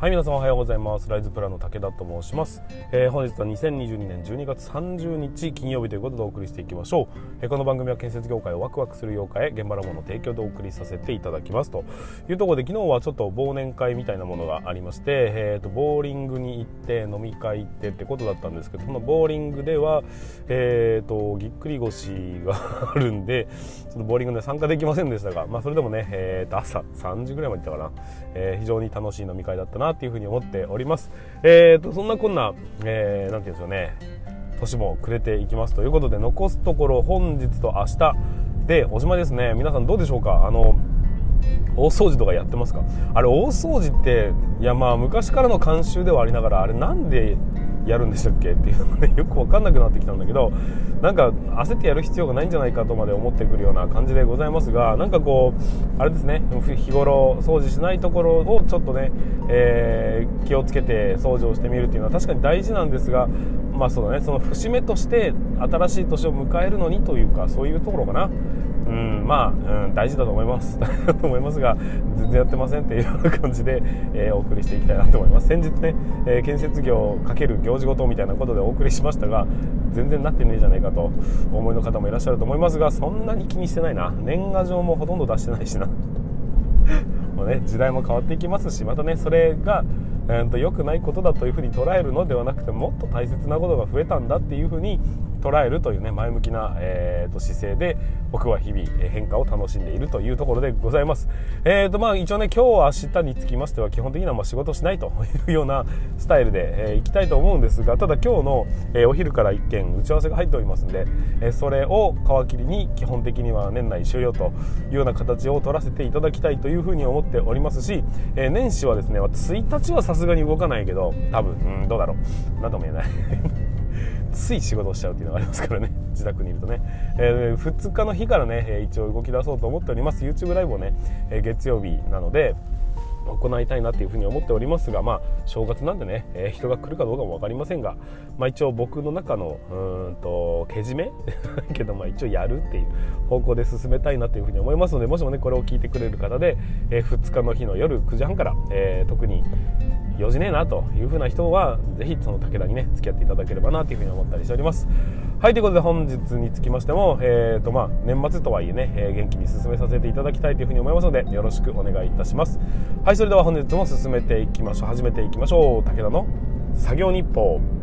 はい皆さんおはようございます。ライズプラの武田と申します、えー、本日は2022年12月30日金曜日ということでお送りしていきましょう、えー、この番組は建設業界をワクワクする業界へ現場のもの提供でお送りさせていただきますと。いうところで昨日はちょっと忘年会みたいなものがありまして、えーと、ボーリングに行って飲み会行ってってことだったんですけどそのボーリングではえーと、ぎっくり腰があるんでちょっとボーリングで参加できませんでしたがまあそれでもね、えーと、朝3時ぐらいまで行ったかな、え、非常に楽しい飲み会だったなっていうふうに思っております。えーと、そんなこんな、えー、なんて言うんでしょうね、年も暮れていきますということで、残すところ本日と明日でおしまいですね。皆さんどうでしょうか？あの、大掃除とかやってますか？あれ大掃除っていやまあ昔からの慣習ではありながらあれなんでやるんでしたっけ？っていうのがねよく分かんなくなってきたんだけどなんか焦ってやる必要がないんじゃないかとまで思ってくるような感じでございますがなんかこうあれですね日頃掃除しないところをちょっとね、えー、気をつけて掃除をしてみるっていうのは確かに大事なんですがまあそうだねその節目として新しい年を迎えるのにというかそういうところかな。うん、まあ、うん、大事だと思います。と思いますが、全然やってませんっていうような感じで、えー、お送りしていきたいなと思います。先日ね、えー、建設業×行事ごとみたいなことでお送りしましたが、全然なってねえじゃないかと思いの方もいらっしゃると思いますが、そんなに気にしてないな。年賀状もほとんど出してないしな。もうね、時代も変わっていきますし、またね、それが、えーと、良くないことだというふうに捉えるのではなくてもっと大切なことが増えたんだっていうふうに捉えるというね前向きな、えーと、姿勢で僕は日々変化を楽しんでいるというところでございます。えーとまあ、一応ね今日明日につきましては基本的にはまあ仕事しないというようなスタイルで、えー、いきたいと思うんですがただ今日の、えー、お昼から1件打ち合わせが入っておりますんで、えー、それを皮切りに基本的には年内終了というような形を取らせていただきたいというふうに思っておりますし、えー、年始はですね1日はさすすがに動かないけど多分うんどうだろう。何とも言えない。つい仕事をしちゃうっていうのがありますからね。自宅にいるとね、えー、2日の日からね一応動き出そうと思っております。YouTube ライブをね月曜日なので行いたいなっていうふうに思っておりますが、まあ、正月なんでね、えー、人が来るかどうかも分かりませんが、まあ、一応僕の中のうんとけじめ？けど、まあ、一応やるっていう方向で進めたいなというふうに思いますのでもしもねこれを聞いてくれる方で、えー、2日の日の夜9時半から、えー、特に用事ねえなというふうな人はぜひその武田にね付き合っていただければなというふうに思ったりしております。はいということで本日につきましても、えーとまあ、年末とはいえね、えー、元気に進めさせていただきたいというふうに思いますのでよろしくお願いいたします。はいそれでは本日も進めていきましょう。始めていきましょう。武田の作業日報。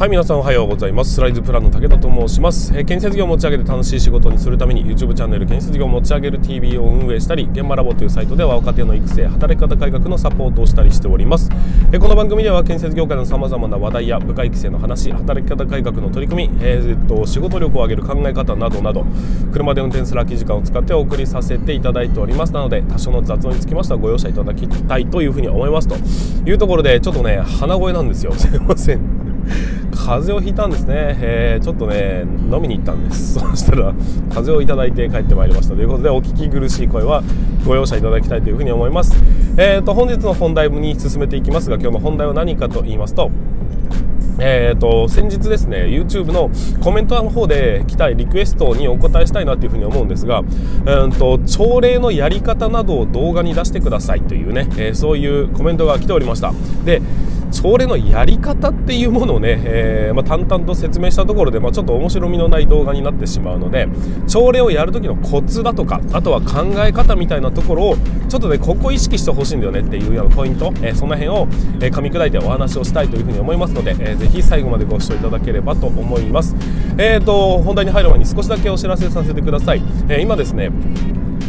はい皆さんおはようございます。スライズプランの武田と申します、えー、建設業を持ち上げて楽しい仕事にするために YouTube チャンネル建設業を持ち上げる TV を運営したり現場ラボというサイトでは若手の育成働き方改革のサポートをしたりしております、えー、この番組では建設業界のさまざまな話題や部下育成の話働き方改革の取り組み、えー、っと仕事力を上げる考え方などなど車で運転する空き時間を使ってお送りさせていただいております。なので多少の雑音につきましてはご容赦いただきたいというふうに思いますというところでちょっとね鼻声なんですよ。すいません。風邪をひいたんですね、えー、ちょっとね飲みに行ったんです。そしたら風邪をいただいて帰ってまいりました。ということでお聞き苦しい声はご容赦いただきたいというふうに思います。えーと本日の本題に進めていきますが今日の本題は何かと言いますとえーと、先日ですね YouTube のコメントの方で来たリクエストにお答えしたいなというふうに思うんですが、えーと、朝礼のやり方などを動画に出してくださいというね、えー、そういうコメントが来ておりました。で朝礼のやり方っていうものをね、えー、まあ、淡々と説明したところで、まあ、ちょっと面白みのない動画になってしまうので朝礼をやる時のコツだとかあとは考え方みたいなところをちょっとねここ意識してほしいんだよねっていうようなポイント、えー、その辺を、えー、噛み砕いてお話をしたいというふうに思いますので、えー、ぜひ最後までご視聴いただければと思います。えーと本題に入る前に少しだけお知らせさせてください。え今ですね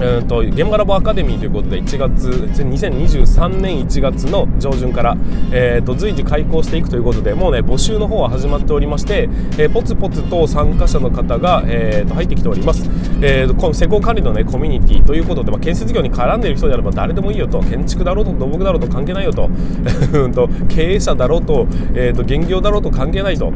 うんと現場ラボアカデミーということで1月2023年1月の上旬から、えーと、随時開講していくということでもうね募集の方は始まっておりまして、えー、ポツポツと参加者の方が、えーと、入ってきております、えーと、施工管理の、ね、コミュニティということで、まあ、建設業に絡んでいる人であれば誰でもいいよと。建築だろうと土木だろうと関係ないよと。と経営者だろうと,、えー、と現業だろうと関係ないと。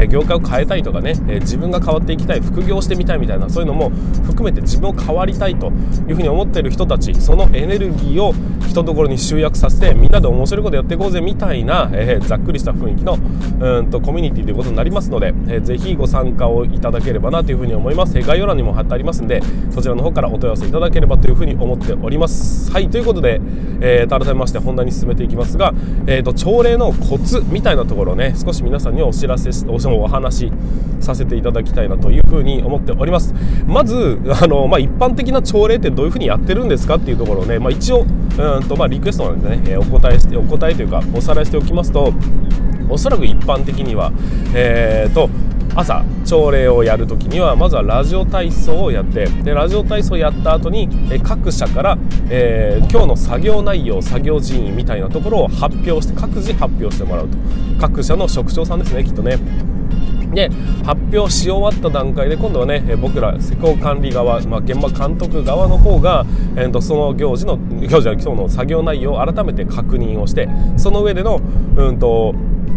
えー、業界を変えたいとかね、えー、自分が変わっていきたい副業してみたいみたいなそういうのも含めて自分を変わりたいというふうに思っている人たちそのエネルギーを一ところに集約させてみんなで面白いことやっていこうぜみたいな、えー、ざっくりした雰囲気のうんとコミュニティということになりますので、えー、ぜひご参加をいただければなというふうに思います、えー、概要欄にも貼ってありますんでそちらの方からお問い合わせいただければというふうに思っております。はいということで、えー、改めまして本題に進めていきますが、えーと、朝礼のコツみたいなところをね少し皆さんにお知らせしておお話しさせていただきたいなというふうに思っております。まずあの、まあ、一般的な朝礼ってどういうふうにやってるんですかっていうところをね、まあ、一応うんと、まあ、リクエストなんでね、えー、お答えしてお答えというかおさらいしておきますとおそらく一般的にはえーと朝朝礼をやるときにはまずはラジオ体操をやってでラジオ体操をやった後に各社から、えー、今日の作業内容作業人員みたいなところを発表して各自発表してもらうと。各社の職長さんですねきっとね。で発表し終わった段階で今度はね僕ら施工管理側、まあ、現場監督側の方が、えー、とその行事の行事は今日の作業内容を改めて確認をしてその上での、うんと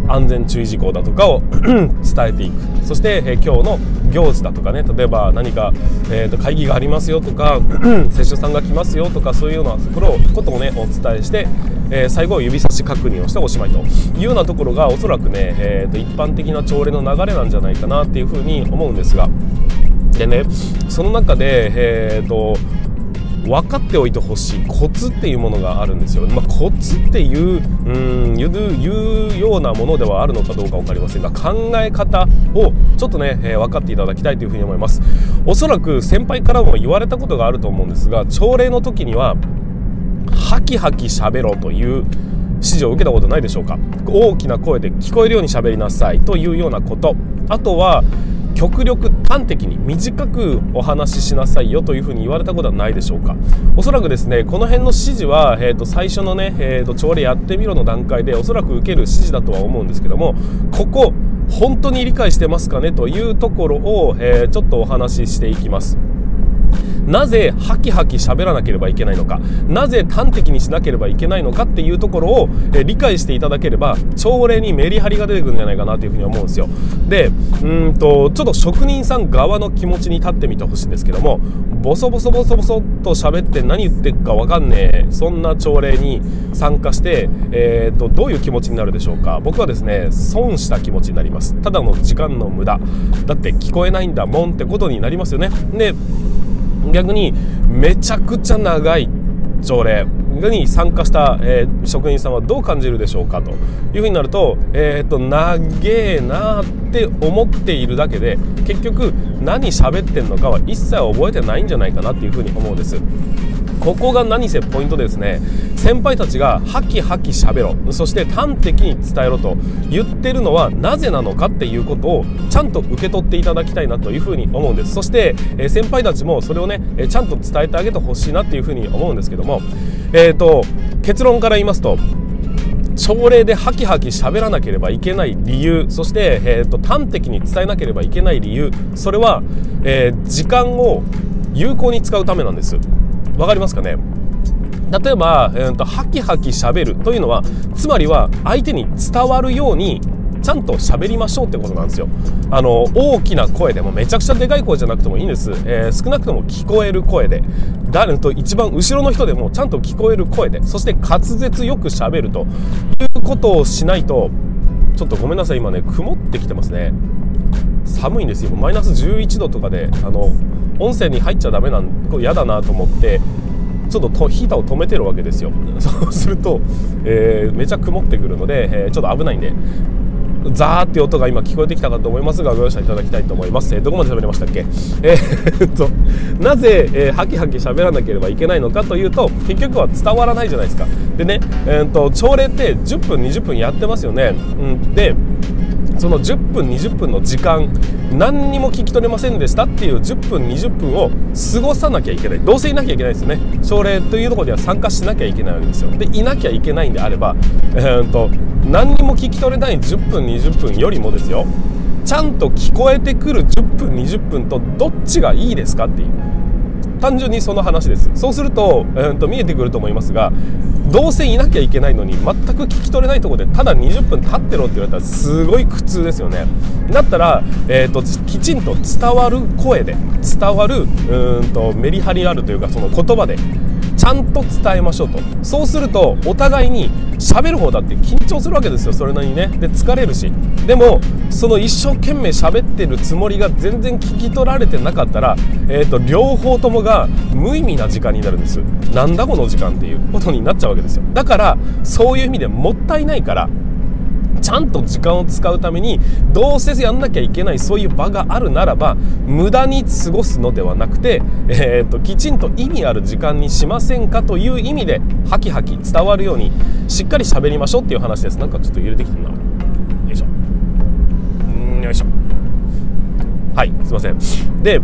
安全注意事項だとかを 伝えていく。そして、え今日の行事だとかね例えば何か、えー、と会議がありますよとか 接種さんが来ますよとかそういうようなところをことをねお伝えして、えー、最後は指差し確認をしておしまいと。いうようなところがおそらくね、えー、と一般的な朝礼の流れなんじゃないかなっていうふうに思うんですが。でねその中で、えーと分かっておいてほしい。コツっていうものがあるんですよ、まあ、コツっていううん言う言うようなものではあるのかどうか分かりませんが考え方をちょっとね、えー、分かっていただきたいというふうに思います。おそらく先輩からも言われたことがあると思うんですが朝礼の時にはハキハキ喋ろうという指示を受けたことないでしょうか。大きな声で聞こえるように喋りなさいというようなこと。あとは極力端的に短くお話ししなさいよというふうに言われたことはないでしょうか。おそらくですねこの辺の指示は、えー、と最初のね、えー、と朝礼やってみろの段階でおそらく受ける指示だとは思うんですけどもここ本当に理解してますかねというところを、えー、ちょっとお話ししていきます。なぜハキハキ喋らなければいけないのかなぜ端的にしなければいけないのかっていうところを、え理解していただければ朝礼にメリハリが出てくるんじゃないかなというふうに思うんですよ。でうんとちょっと職人さん側の気持ちに立ってみてほしいんですけどもボソボソボソボソと喋って何言ってるか分かんねえそんな朝礼に参加して、えー、とどういう気持ちになるでしょうか。僕はですね損した気持ちになります。ただの時間の無駄。だって聞こえないんだもんってことになりますよね。で逆にめちゃくちゃ長い条例に参加した、えー、職員さんはどう感じるでしょうかというふうになると,、えーと、長えなって思っているだけで結局何喋ってんのかは一切覚えてないんじゃないかなっていうふうに思うんです。ここが何せポイントですね。先輩たちがハキハキしゃべろ。そして端的に伝えろと言ってるのはなぜなのかっていうことをちゃんと受け取っていただきたいなというふうに思うんです。そして、え先輩たちもそれをねちゃんと伝えてあげてほしいなっていうふうに思うんですけども。えーと、結論から言いますと朝礼でハキハキ喋らなければいけない理由そして、えーと、端的に伝えなければいけない理由それは、えー、時間を有効に使うためなんです。わかりますかね？例えば、えーと、ハキハキしゃべるというのはつまりは相手に伝わるようにちゃんと喋りましょうってことなんですよ。あの大きな声でもめちゃくちゃでかい声じゃなくてもいいんです、えー、少なくとも聞こえる声で。誰と一番後ろの人でもちゃんと聞こえる声で。そして滑舌よく喋ると。いうことをしないとちょっとごめんなさい。今ね曇ってきてますね。寒いんですよ。マイナス11度とかであの音声に入っちゃダメなん嫌だなと思ってちょっととヒーターを止めてるわけですよ。そうすると、えー、めちゃ曇ってくるので、えー、ちょっと危ないんでザーって音が今聞こえてきたかと思いますがご容赦いただきたいと思います、えー、どこまで喋りましたっけ？えー、っ となぜ、えー、ハキハキ喋らなければいけないのかというと結局は伝わらないじゃないですか。でね、えー、っと朝礼って10分20分やってますよね、うん、でその10分20分の時間何にも聞き取れませんでしたっていう10分20分を過ごさなきゃいけない。どうせいなきゃいけないですよね。朝礼というところでは参加しなきゃいけないわけですよ。でいなきゃいけないんであれば、えーと、何にも聞き取れない10分20分よりもですよ。ちゃんと聞こえてくる10分20分とどっちがいいですかっていう。単純にその話ですそうすると,、えーと見えてくると思いますがどうせいなきゃいけないのに全く聞き取れないとこでただ20分経ってろって言われたらすごい苦痛ですよね。だったら、えーと、きちんと伝わる声で伝わるうんとメリハリあるというかその言葉でちゃんと伝えましょうと。そうするとお互いに喋る方だって緊張するわけですよ。それなりにね。で疲れるし。でもその一生懸命喋ってるつもりが全然聞き取られてなかったら、えーと、両方ともが無意味な時間になるんです。なんだこの時間っていうことになっちゃうわけですよ。だからそういう意味でもったいないからちゃんと時間を使うためにどうせやんなきゃいけないそういう場があるならば無駄に過ごすのではなくて、えーと、きちんと意味ある時間にしませんかという意味でハキハキ伝わるようにしっかり喋りましょうっていう話です。なんかちょっと揺れてきてるな。よいしょ。んよいしょ。はいすいません。で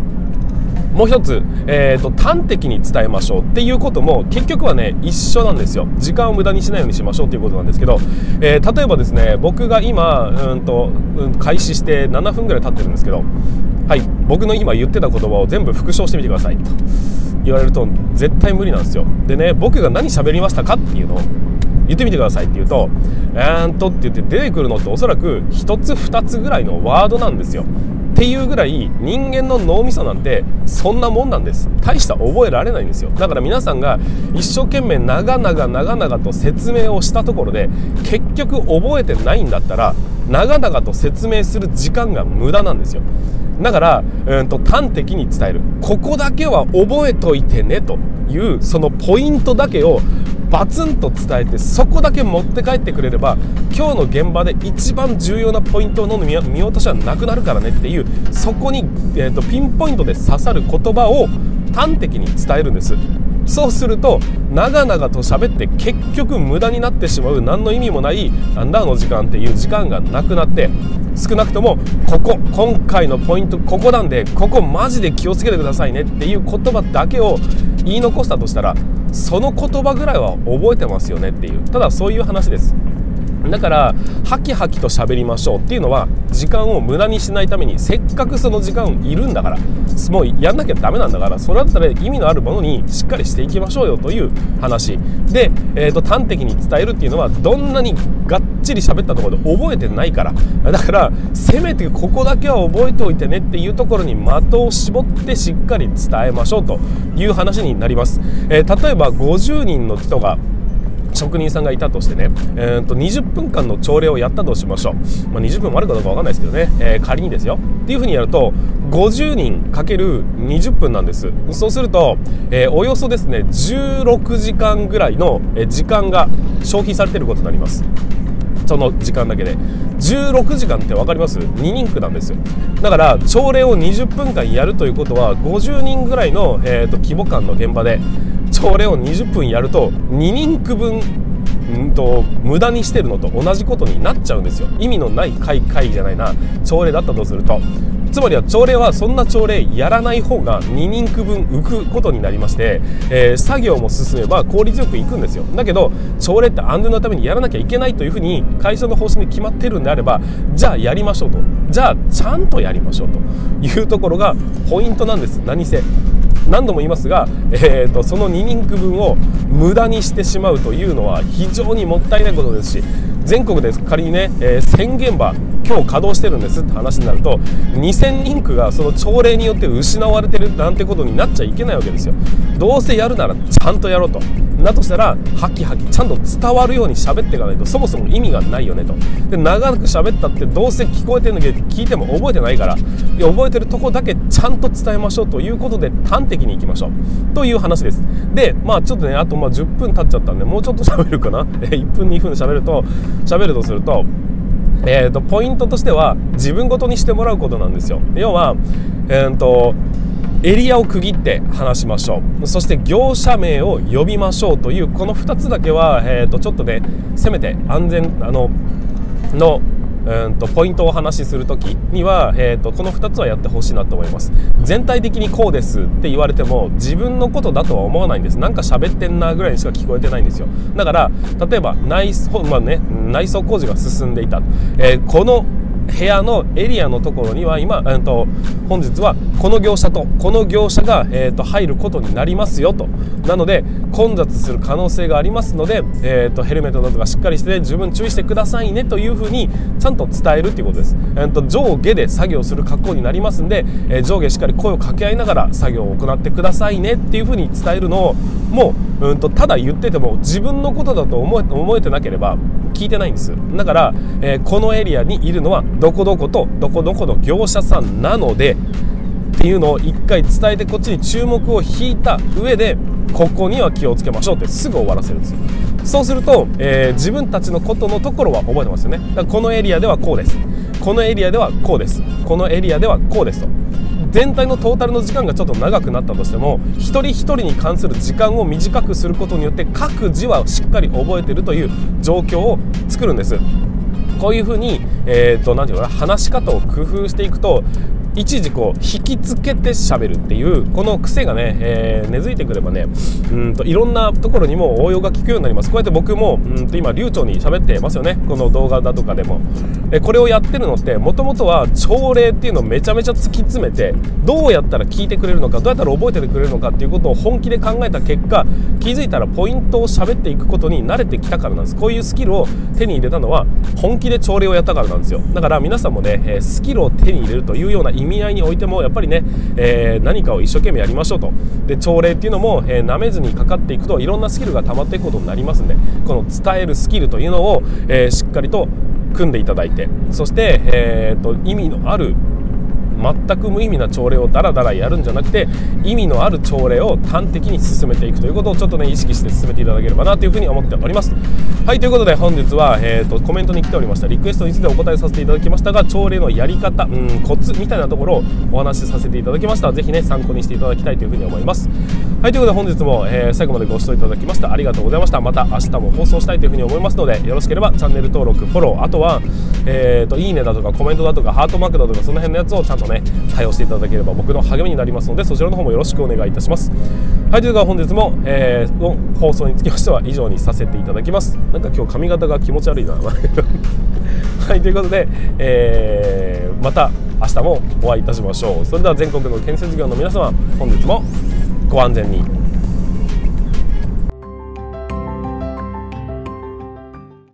もう一つ、えーと、端的に伝えましょうっていうことも結局はね一緒なんですよ。時間を無駄にしないようにしましょうっていうことなんですけど、えー、例えばですね僕が今うんと、うん、開始して7分ぐらい経ってるんですけどはい僕の今言ってた言葉を全部復唱してみてください。と言われると絶対無理なんですよ。でね僕が何喋りましたかっていうのを言ってみてくださいって言うと「えーんと」って言って出てくるのっておそらく1つ2つぐらいのワードなんですよ。っていうぐらい人間の脳みそなんてそんなもんなんです大した覚えられないんですよ。だから皆さんが一生懸命長々長々と説明をしたところで結局覚えてないんだったら長々と説明する時間が無駄なんですよ。だから、うんと端的に伝える。ここだけは覚えといてねというそのポイントだけをバツンと伝えてそこだけ持って帰ってくれれば今日の現場で一番重要なポイントの見落としはなくなるからねっていうそこに、えーと、ピンポイントで刺さる言葉を端的に伝えるんです。そうすると長々と喋って結局無駄になってしまう何の意味もないなんだあの時間っていう時間がなくなって少なくともここ今回のポイントここなんでここマジで気をつけてくださいねっていう言葉だけを言い残したとしたらその言葉ぐらいは覚えてますよねっていうただそういう話です。だからハキハキと喋りましょうっていうのは時間を無駄にしないためにせっかくその時間いるんだからもうやんなきゃダメなんだからそれだったら意味のあるものにしっかりしていきましょうよという話。で、えーと、端的に伝えるっていうのはどんなにがっちり喋ったところで覚えてないから。だからせめてここだけは覚えておいてねっていうところに的を絞ってしっかり伝えましょうという話になります、えー、例えば50人の人が職人さんがいたとしてね、えー、と20分間の朝礼をやったとしましょう、まあ、20分もあるかどうか分かんないですけどね、えー、仮にですよ。っていうふうにやると50人かける20分なんです。そうすると、えー、およそですね16時間ぐらいの時間が消費されてることになります。その時間だけで。16時間って分かります？2人区なんですよ。だから朝礼を20分間やるということは50人ぐらいの、えーと規模感の現場で朝礼を20分やると2人区分んと無駄にしてるのと同じことになっちゃうんですよ。意味のない会会じゃないな。朝礼だったとすると。つまりは朝礼はそんな朝礼やらない方が2人区分浮くことになりまして、えー、作業も進めば効率よくいくんですよ。だけど朝礼って安全のためにやらなきゃいけないというふうに会社の方針で決まってるんであればじゃあやりましょうと。じゃあちゃんとやりましょうというところがポイントなんです。何せ何度も言いますが、えーと、その2人区分を無駄にしてしまうというのは非常にもったいないことですし全国で仮にね、えー、1000現場今日稼働してるんですって話になると2000人区がその朝礼によって失われてるなんてことになっちゃいけないわけですよ。どうせやるならちゃんとやろうと。だとしたらハキハキちゃんと伝わるように喋っていかないとそもそも意味がないよねと。で長く喋ったってどうせ聞こえてるんだけど聞いても覚えてないからいや覚えてるとこだけちゃんと伝えましょうということで端的にいきましょう。という話です。でまあちょっとねあとまあ10分経っちゃったんでもうちょっと喋るかな。1分2分喋ると喋るとするとえーと、ポイントとしては自分ごとにしてもらうことなんですよ。要は、えーと、エリアを区切って話しましょう。そして業者名を呼びましょうというこの2つだけは、えーとちょっとねせめて安全あののうんとポイントをお話しする時には、えーと、この2つはやってほしいなと思います。全体的にこうですって言われても自分のことだとは思わないんです。なんか喋ってんなぐらいにしか聞こえてないんですよ。だから例えば内装,、まあね、内装工事が進んでいた、えー、この部屋のエリアのところには今、えー、と本日はこの業者とこの業者が、えー、と入ることになりますよと。なので混雑する可能性がありますので、えー、とヘルメットなどがしっかりして十分注意してくださいねというふうにちゃんと伝えるということです、えー、と上下で作業する格好になりますんで、えー、上下しっかり声を掛け合いながら作業を行ってくださいねっていうふうに伝えるのをもう、うん、とただ言ってても自分のことだと思えてなければ聞いてないんです。だから、えー、このエリアにいるのはどどこどことどこどこの業者さんなのでっていうのを一回伝えてこっちに注目を引いた上でここには気をつけましょうってすぐ終わらせるんですよ。そうすると、えー、自分たちのことのところは覚えてますよね。だからこのエリアではこうです。このエリアではこうです。このエリアではこうですと。全体のトータルの時間がちょっと長くなったとしても一人一人に関する時間を短くすることによって各自はしっかり覚えてるという状況を作るんです。こういうふうに、えーと、なんていうのかな話し方を工夫していくと一時こう引きつけて喋るっていうこの癖がね、えー、根付いてくればねうんといろんなところにも応用が効くようになります。こうやって僕もうんと今流暢に喋ってますよね。この動画だとかでも。えこれをやってるのってもともとは朝礼っていうのをめちゃめちゃ突き詰めてどうやったら聞いてくれるのかどうやったら覚えててくれるのかっていうことを本気で考えた結果気づいたらポイントを喋っていくことに慣れてきたからなんです。こういうスキルを手に入れたのは本気で朝礼をやったからなんですよ。だから皆さんもね、えスキルを手に入れるというような意味合いにおいてもやっぱりね、えー、何かを一生懸命やりましょうと。で朝礼っていうのも、えー、舐めずにかかっていくといろんなスキルが溜まっていくことになりますんでこの伝えるスキルというのを、えー、しっかりと組んでいただいてそして、えーと意味のある全く無意味な朝礼をダラダラやるんじゃなくて意味のある朝礼を端的に進めていくということをちょっとね意識して進めていただければなというふうに思っております。はいということで本日は、えーと、コメントに来ておりましたリクエストについてお答えさせていただきましたが朝礼のやり方うんコツみたいなところをお話しさせていただきました。ぜひね参考にしていただきたいというふうに思います。はいということで本日も、えー、最後までご視聴いただきましてありがとうございました。また明日も放送したいというふうに思いますのでよろしければチャンネル登録フォローあとは、えーと、いいねだとかコメントだとかハートマークだとかその辺のやつをちゃんとね対応していただければ僕の励みになりますのでそちらの方もよろしくお願いいたします。はいというか本日も、えー、の放送につきましては以上にさせていただきます。なんか今日髪型が気持ち悪いな。はいということで、えー、また明日もお会いいたしましょう。それでは全国の建設業の皆様本日もご安全に。